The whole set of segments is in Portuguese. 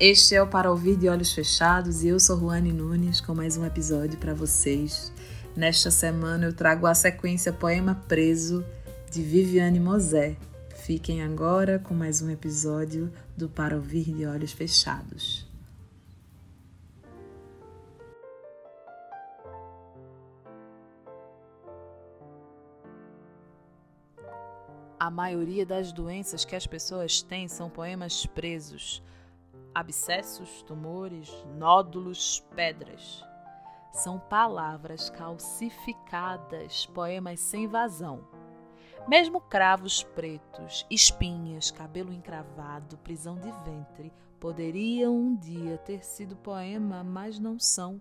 Este é o Para Ouvir de Olhos Fechados e eu sou Ruane Nunes com mais um episódio para vocês. Nesta semana eu trago a sequência Poema Preso de Viviane Mosé. Fiquem agora com mais um episódio do Para Ouvir de Olhos Fechados. A maioria das doenças que as pessoas têm são poemas presos. Abscessos, tumores, nódulos, pedras. São palavras calcificadas, poemas sem vazão. Mesmo cravos pretos, espinhas, cabelo encravado, prisão de ventre, poderiam um dia ter sido poema, mas não são.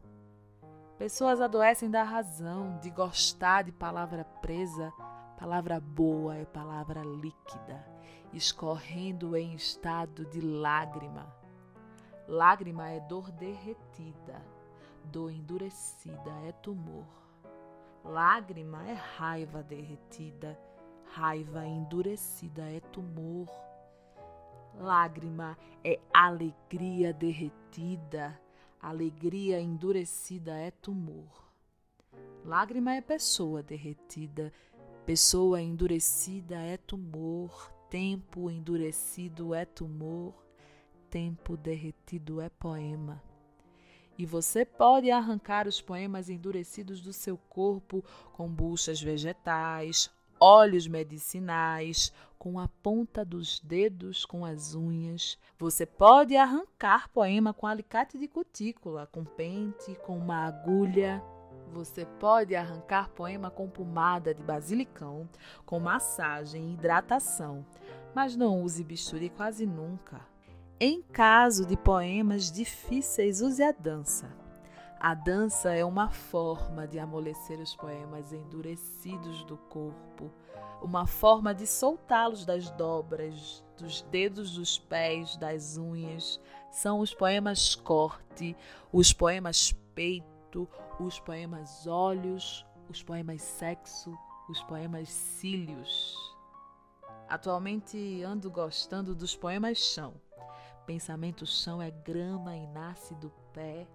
Pessoas adoecem da razão, de gostar de palavra presa Palavra boa é palavra líquida, escorrendo em estado de lágrima. Lágrima é dor derretida, dor endurecida é tumor. Lágrima é raiva derretida, raiva endurecida é tumor. Lágrima é alegria derretida, alegria endurecida é tumor. Lágrima é pessoa derretida, Pessoa endurecida é tumor, tempo endurecido é tumor, tempo derretido é poema. E você pode arrancar os poemas endurecidos do seu corpo com buchas vegetais, óleos medicinais, com a ponta dos dedos, com as unhas. Você pode arrancar poema com alicate de cutícula, com pente, com uma agulha. Você pode arrancar poema com pomada de basilicão, com massagem e hidratação, mas não use bisturi quase nunca. Em caso de poemas difíceis, use a dança. A dança é uma forma de amolecer os poemas endurecidos do corpo, uma forma de soltá-los das dobras, dos dedos dos pés, das unhas. São os poemas corte, os poemas peito os poemas Olhos, os poemas Sexo, os poemas Cílios. Atualmente ando gostando dos poemas Chão. Pensamento chão é grama e nasce do pé.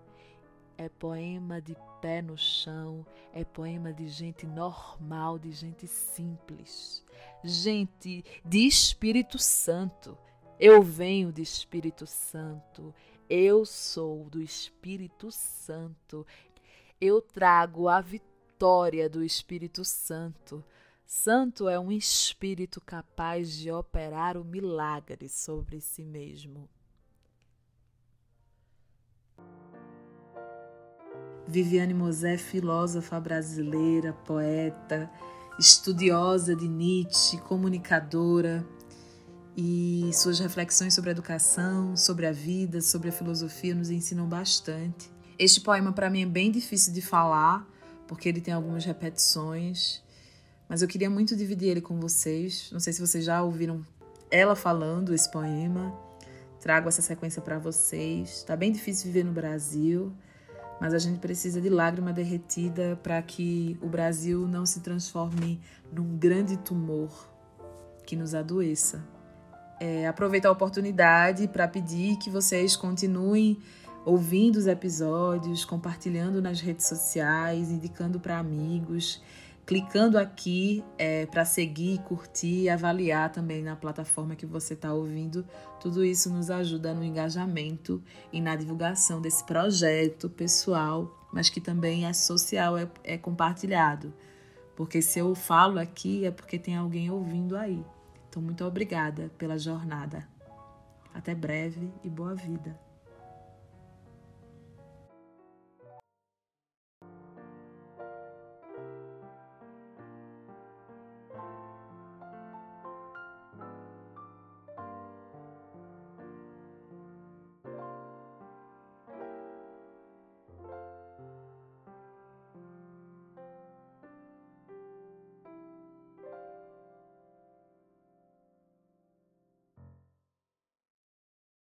É poema de pé no chão, é poema de gente normal, de gente simples, gente de Espírito Santo. Eu venho de Espírito Santo, eu sou do Espírito Santo, eu trago a vitória do Espírito Santo. Santo é um espírito capaz de operar o milagre sobre si mesmo. Viviane Mosé, filósofa brasileira, poeta, estudiosa de Nietzsche, comunicadora, e suas reflexões sobre a educação, sobre a vida, sobre a filosofia nos ensinam bastante. Este poema para mim é bem difícil de falar, porque ele tem algumas repetições, mas eu queria muito dividir ele com vocês. Não sei se vocês já ouviram ela falando esse poema. Trago essa sequência para vocês. Tá bem difícil viver no Brasil, mas a gente precisa de lágrima derretida para que o Brasil não se transforme num grande tumor que nos adoeça. É, aproveitar a oportunidade para pedir que vocês continuem ouvindo os episódios, compartilhando nas redes sociais, indicando para amigos, clicando aqui é, para seguir, curtir e avaliar também na plataforma que você está ouvindo. Tudo isso nos ajuda no engajamento e na divulgação desse projeto pessoal, mas que também é social, é, é compartilhado. Porque se eu falo aqui é porque tem alguém ouvindo aí. Então, muito obrigada pela jornada. Até breve e boa vida.